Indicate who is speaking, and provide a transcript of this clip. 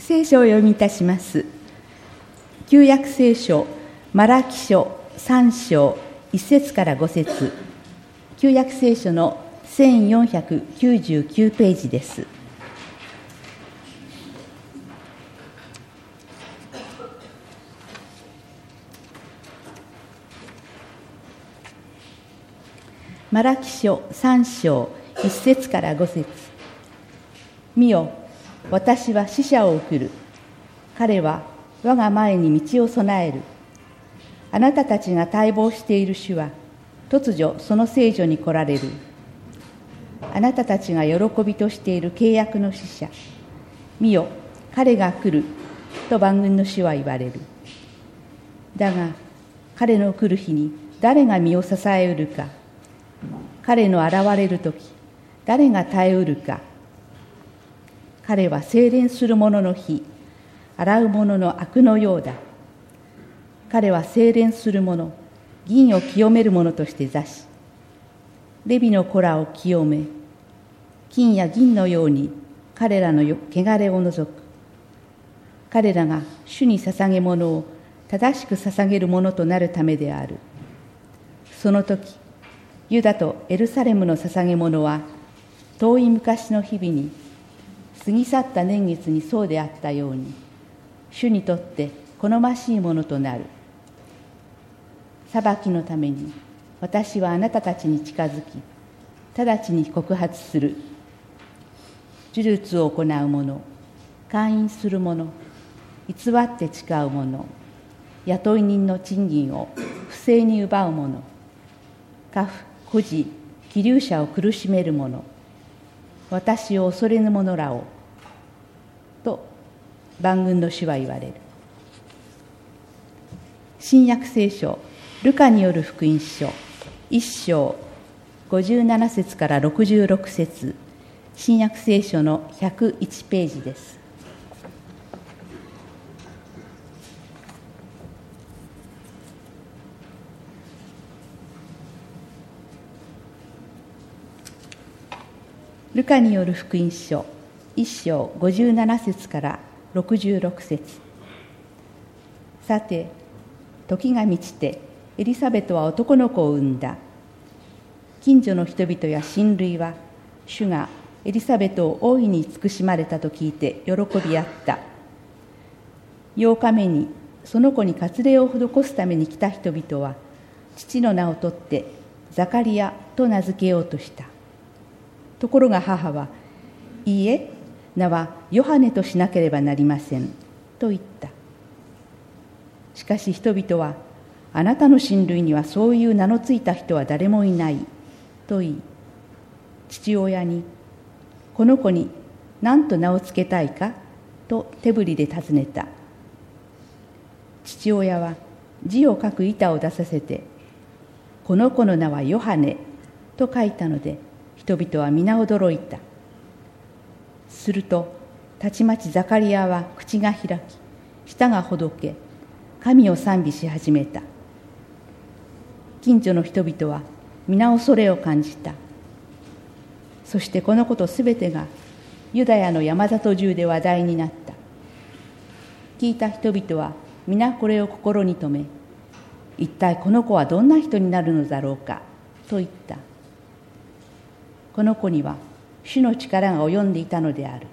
Speaker 1: 聖書を読みいたします。旧約聖書マラキ書3章1節から5節。旧約聖書の1499ページです。マラキ書3章1節から5節。見よ私は死者を送る。彼は我が前に道を備える。あなたたちが待望している主は突如その聖女に来られる。あなたたちが喜びとしている契約の使者。見よ彼が来る。と万軍の主は言われる。だが彼の来る日に誰が身を支えうるか。彼の現れる時誰が耐えうるか。彼は精錬する者の日洗う者の悪のようだ。彼は精錬する者銀を清める者として座しレビの子らを清め金や銀のように彼らの汚れを除く。彼らが主に捧げ物を正しく捧げるものとなるためである。その時ユダとエルサレムの捧げ物は遠い昔の日々に過ぎ去った年月にそうであったように主にとって好ましいものとなる。裁きのために私はあなたたちに近づき直ちに告発する。呪術を行う者会員する者偽って誓う者雇い人の賃金を不正に奪う者家父孤児気流者を苦しめる者私を恐れぬ者らをと万軍の主は言われる。新約聖書ルカによる福音書1章57節から66節新約聖書の101ページです。ルカによる福音書1章57節から66節。さて時が満ちてエリザベトは男の子を産んだ。近所の人々や親類は主がエリザベトを大いに慈しまれたと聞いて喜び合った。8日目にその子に割礼を施すために来た人々は父の名を取ってザカリアと名付けようとした。ところが母は「いいえ名はヨハネとしなければなりません」と言ったしかし人々は「あなたの親類にはそういう名のついた人は誰もいない」と言い父親に「この子に何と名を付けたいか?」と手振りで尋ねた父親は字を書く板を出させて「この子の名はヨハネ」と書いたので人々は皆驚いた。するとたちまちザカリアは口が開き舌がほどけ神を賛美し始めた。近所の人々は皆恐れを感じた。そしてこのことすべてがユダヤの山里中で話題になった。聞いた人々は皆これを心に留め一体この子はどんな人になるのだろうかと言った。この子には主の力が及んでいたのである。